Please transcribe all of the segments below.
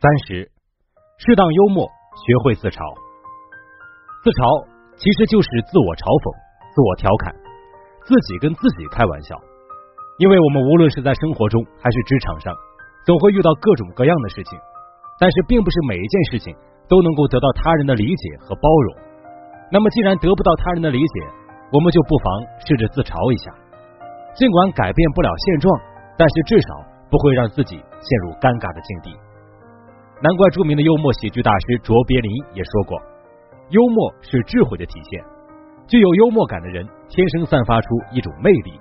三十，适当幽默，学会自嘲。自嘲其实就是自我嘲讽、自我调侃，自己跟自己开玩笑。因为我们无论是在生活中还是职场上，总会遇到各种各样的事情，但是并不是每一件事情都能够得到他人的理解和包容。那么，既然得不到他人的理解，我们就不妨试着自嘲一下。尽管改变不了现状，但是至少不会让自己陷入尴尬的境地。难怪著名的幽默喜剧大师卓别林也说过：“幽默是智慧的体现。具有幽默感的人，天生散发出一种魅力，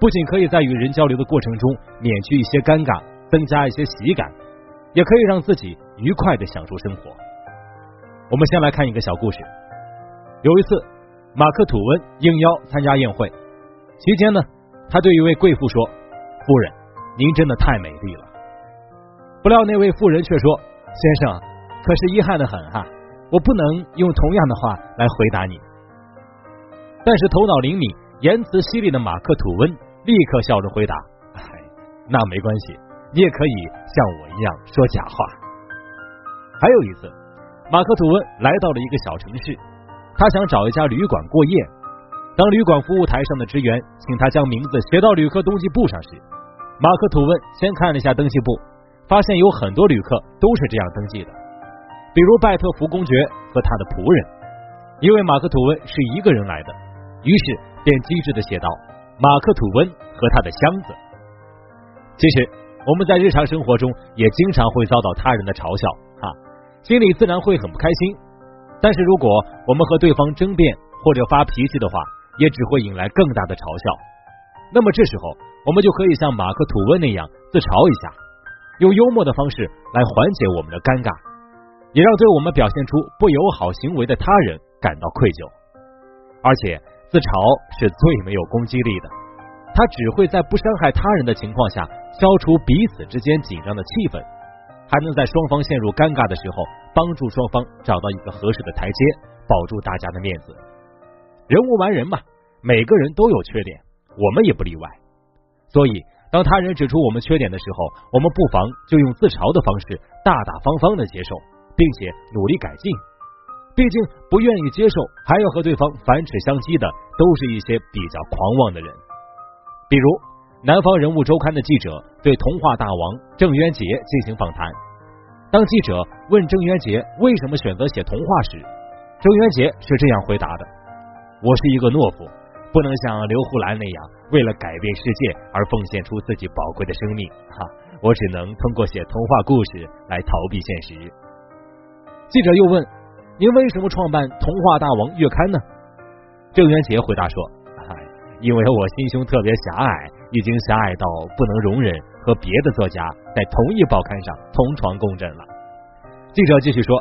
不仅可以在与人交流的过程中免去一些尴尬，增加一些喜感，也可以让自己愉快的享受生活。”我们先来看一个小故事。有一次，马克吐温应邀参加宴会，期间呢，他对一位贵妇说：“夫人，您真的太美丽了。”不料那位妇人却说：“先生，可是遗憾的很哈，我不能用同样的话来回答你。”但是头脑灵敏、言辞犀利的马克吐温立刻笑着回答：“哎，那没关系，你也可以像我一样说假话。”还有一次，马克吐温来到了一个小城市，他想找一家旅馆过夜。当旅馆服务台上的职员请他将名字写到旅客登记簿上时，马克吐温先看了一下登记簿。发现有很多旅客都是这样登记的，比如拜特福公爵和他的仆人。因为马克吐温是一个人来的，于是便机智的写道：“马克吐温和他的箱子。”其实我们在日常生活中也经常会遭到他人的嘲笑，哈，心里自然会很不开心。但是如果我们和对方争辩或者发脾气的话，也只会引来更大的嘲笑。那么这时候，我们就可以像马克吐温那样自嘲一下。用幽默的方式来缓解我们的尴尬，也让对我们表现出不友好行为的他人感到愧疚。而且，自嘲是最没有攻击力的，它只会在不伤害他人的情况下消除彼此之间紧张的气氛，还能在双方陷入尴尬的时候帮助双方找到一个合适的台阶，保住大家的面子。人无完人嘛，每个人都有缺点，我们也不例外。所以。当他人指出我们缺点的时候，我们不妨就用自嘲的方式，大大方方的接受，并且努力改进。毕竟不愿意接受还要和对方反齿相讥的，都是一些比较狂妄的人。比如《南方人物周刊》的记者对童话大王郑渊洁进行访谈，当记者问郑渊洁为什么选择写童话时，郑渊洁是这样回答的：“我是一个懦夫。”不能像刘胡兰那样为了改变世界而奉献出自己宝贵的生命，哈！我只能通过写童话故事来逃避现实。记者又问：“您为什么创办《童话大王》月刊呢？”郑渊洁回答说：“因为我心胸特别狭隘，已经狭隘到不能容忍和别的作家在同一报刊上同床共枕了。”记者继续说：“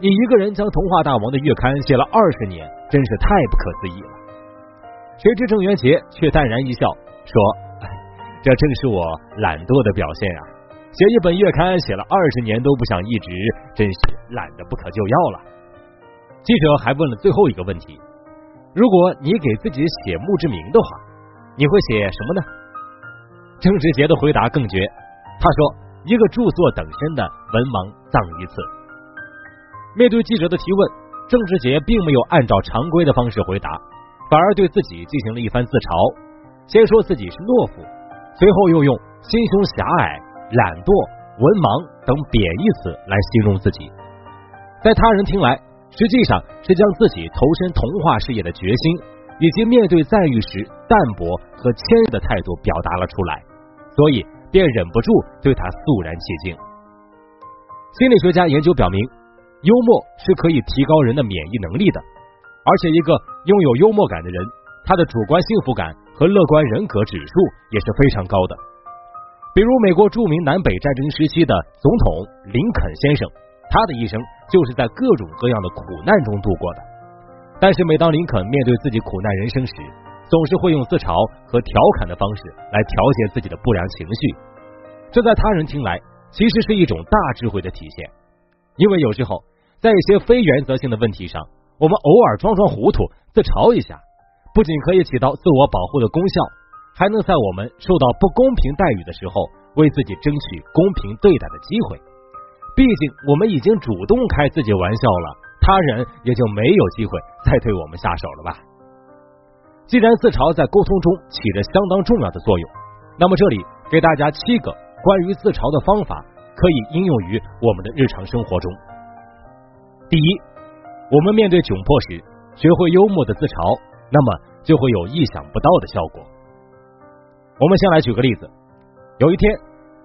你一个人将《童话大王》的月刊写了二十年，真是太不可思议了。”谁知郑渊洁却淡然一笑，说：“这正是我懒惰的表现啊！写一本月刊写了二十年都不想一直，真是懒得不可救药了。”记者还问了最后一个问题：“如果你给自己写墓志铭的话，你会写什么呢？”郑志杰的回答更绝，他说：“一个著作等身的文盲葬一次。”面对记者的提问，郑志杰并没有按照常规的方式回答。反而对自己进行了一番自嘲，先说自己是懦夫，随后又用心胸狭隘、懒惰、文盲等贬义词来形容自己。在他人听来，实际上是将自己投身童话事业的决心，以及面对赞誉时淡泊和谦虚的态度表达了出来，所以便忍不住对他肃然起敬。心理学家研究表明，幽默是可以提高人的免疫能力的。而且，一个拥有幽默感的人，他的主观幸福感和乐观人格指数也是非常高的。比如，美国著名南北战争时期的总统林肯先生，他的一生就是在各种各样的苦难中度过的。但是，每当林肯面对自己苦难人生时，总是会用自嘲和调侃的方式来调节自己的不良情绪。这在他人听来，其实是一种大智慧的体现。因为有时候，在一些非原则性的问题上，我们偶尔装装糊涂，自嘲一下，不仅可以起到自我保护的功效，还能在我们受到不公平待遇的时候，为自己争取公平对待的机会，毕竟我们已经主动开自己玩笑了，他人也就没有机会再对我们下手了吧。既然自嘲在沟通中起着相当重要的作用，那么这里给大家七个关于自嘲的方法，可以应用于我们的日常生活中。第一，我们面对窘迫时，学会幽默的自嘲，那么就会有意想不到的效果。我们先来举个例子，有一天，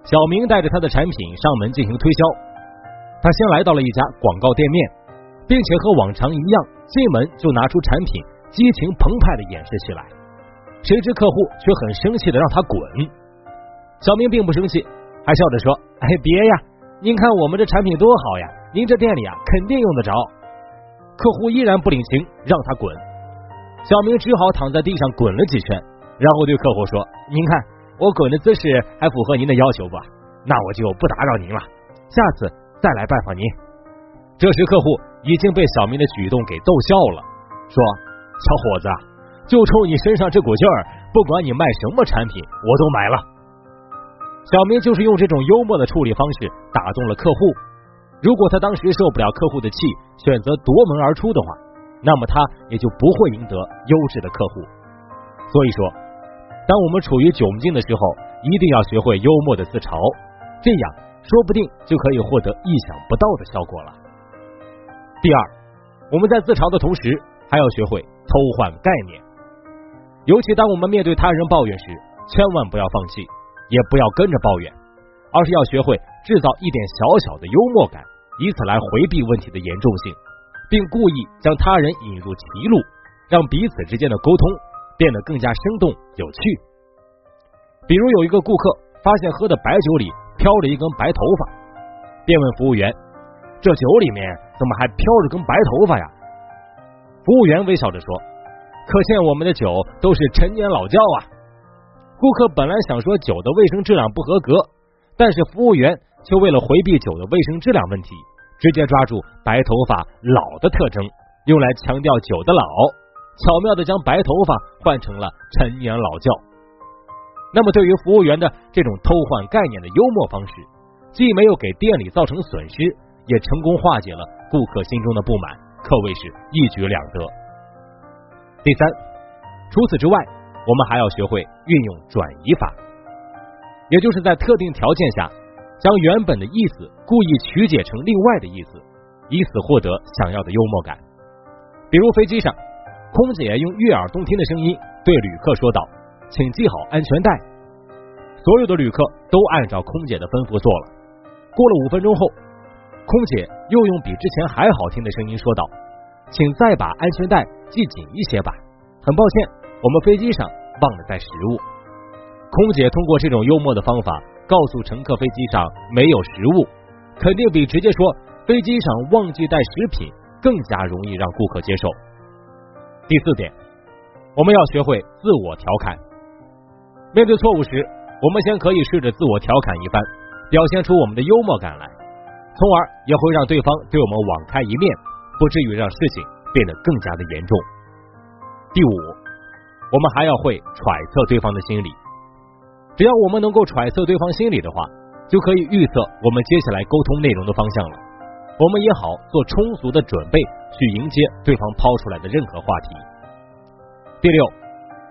小明带着他的产品上门进行推销，他先来到了一家广告店面，并且和往常一样，进门就拿出产品。激情澎湃的演示起来，谁知客户却很生气的让他滚。小明并不生气，还笑着说：“哎，别呀，您看我们这产品多好呀，您这店里啊肯定用得着。”客户依然不领情，让他滚。小明只好躺在地上滚了几圈，然后对客户说：“您看我滚的姿势还符合您的要求不？那我就不打扰您了，下次再来拜访您。”这时客户已经被小明的举动给逗笑了，说。小伙子，就冲你身上这股劲儿，不管你卖什么产品，我都买了。小明就是用这种幽默的处理方式打动了客户。如果他当时受不了客户的气，选择夺门而出的话，那么他也就不会赢得优质的客户。所以说，当我们处于窘境的时候，一定要学会幽默的自嘲，这样说不定就可以获得意想不到的效果了。第二，我们在自嘲的同时，还要学会。偷换概念，尤其当我们面对他人抱怨时，千万不要放弃，也不要跟着抱怨，而是要学会制造一点小小的幽默感，以此来回避问题的严重性，并故意将他人引入歧路，让彼此之间的沟通变得更加生动有趣。比如有一个顾客发现喝的白酒里飘着一根白头发，便问服务员：“这酒里面怎么还飘着根白头发呀？”服务员微笑着说：“可见我们的酒都是陈年老窖啊。”顾客本来想说酒的卫生质量不合格，但是服务员却为了回避酒的卫生质量问题，直接抓住白头发老的特征，用来强调酒的老，巧妙的将白头发换成了陈年老窖。那么，对于服务员的这种偷换概念的幽默方式，既没有给店里造成损失，也成功化解了顾客心中的不满。可谓是一举两得。第三，除此之外，我们还要学会运用转移法，也就是在特定条件下，将原本的意思故意曲解成另外的意思，以此获得想要的幽默感。比如飞机上，空姐用悦耳动听的声音对旅客说道：“请系好安全带。”所有的旅客都按照空姐的吩咐做了。过了五分钟后。空姐又用比之前还好听的声音说道：“请再把安全带系紧一些吧。很抱歉，我们飞机上忘了带食物。”空姐通过这种幽默的方法告诉乘客飞机上没有食物，肯定比直接说飞机上忘记带食品更加容易让顾客接受。第四点，我们要学会自我调侃。面对错误时，我们先可以试着自我调侃一番，表现出我们的幽默感来。从而也会让对方对我们网开一面，不至于让事情变得更加的严重。第五，我们还要会揣测对方的心理。只要我们能够揣测对方心理的话，就可以预测我们接下来沟通内容的方向了。我们也好做充足的准备去迎接对方抛出来的任何话题。第六，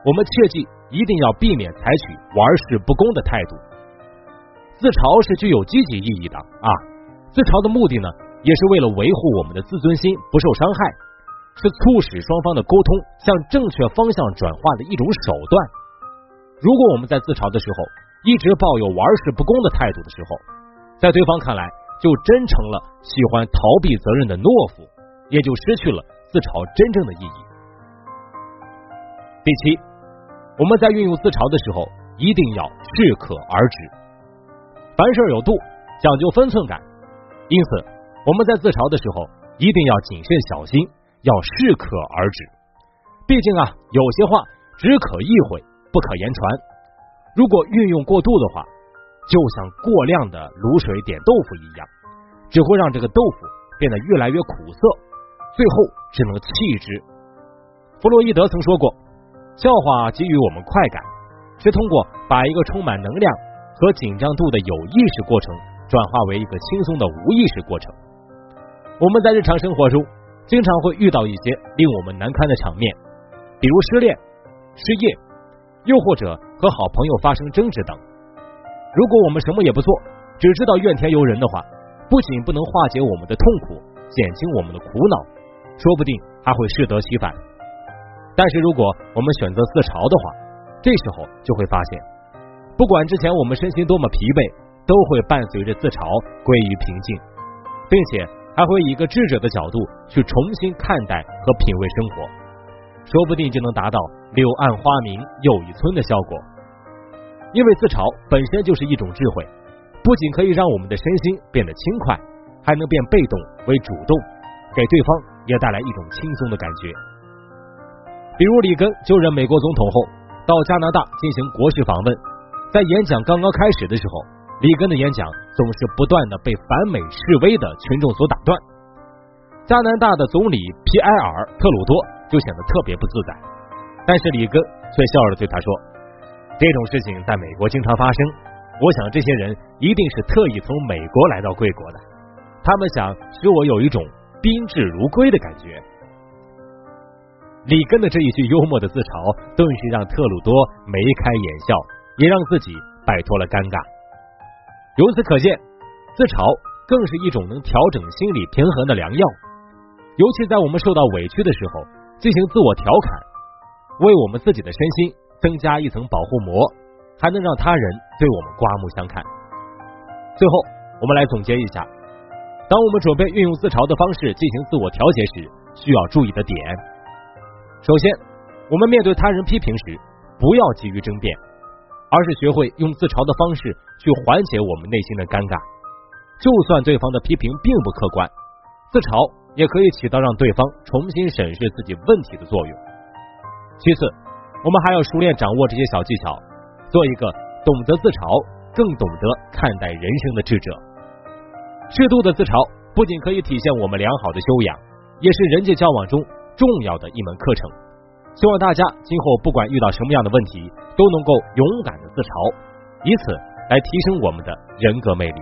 我们切记一定要避免采取玩世不恭的态度。自嘲是具有积极意义的啊。自嘲的目的呢，也是为了维护我们的自尊心不受伤害，是促使双方的沟通向正确方向转化的一种手段。如果我们在自嘲的时候一直抱有玩世不恭的态度的时候，在对方看来就真成了喜欢逃避责任的懦夫，也就失去了自嘲真正的意义。第七，我们在运用自嘲的时候一定要适可而止，凡事有度，讲究分寸感。因此，我们在自嘲的时候一定要谨慎小心，要适可而止。毕竟啊，有些话只可意会，不可言传。如果运用过度的话，就像过量的卤水点豆腐一样，只会让这个豆腐变得越来越苦涩，最后只能弃之。弗洛伊德曾说过，笑话给予我们快感，是通过把一个充满能量和紧张度的有意识过程。转化为一个轻松的无意识过程。我们在日常生活中经常会遇到一些令我们难堪的场面，比如失恋、失业，又或者和好朋友发生争执等。如果我们什么也不做，只知道怨天尤人的话，不仅不能化解我们的痛苦，减轻我们的苦恼，说不定还会适得其反。但是如果我们选择自嘲的话，这时候就会发现，不管之前我们身心多么疲惫，都会伴随着自嘲归于平静，并且还会以一个智者的角度去重新看待和品味生活，说不定就能达到柳暗花明又一村的效果。因为自嘲本身就是一种智慧，不仅可以让我们的身心变得轻快，还能变被动为主动，给对方也带来一种轻松的感觉。比如里根就任美国总统后。到加拿大进行国事访问，在演讲刚刚开始的时候，里根的演讲总是不断的被反美示威的群众所打断。加拿大的总理皮埃尔特鲁多就显得特别不自在，但是李根却笑着对他说：“这种事情在美国经常发生，我想这些人一定是特意从美国来到贵国的，他们想使我有一种宾至如归的感觉。”里根的这一句幽默的自嘲，顿时让特鲁多眉开眼笑，也让自己摆脱了尴尬。由此可见，自嘲更是一种能调整心理平衡的良药。尤其在我们受到委屈的时候，进行自我调侃，为我们自己的身心增加一层保护膜，还能让他人对我们刮目相看。最后，我们来总结一下：当我们准备运用自嘲的方式进行自我调节时，需要注意的点。首先，我们面对他人批评时，不要急于争辩，而是学会用自嘲的方式去缓解我们内心的尴尬。就算对方的批评并不客观，自嘲也可以起到让对方重新审视自己问题的作用。其次，我们还要熟练掌握这些小技巧，做一个懂得自嘲更懂得看待人生的智者。适度的自嘲不仅可以体现我们良好的修养，也是人际交往中。重要的一门课程，希望大家今后不管遇到什么样的问题，都能够勇敢的自嘲，以此来提升我们的人格魅力。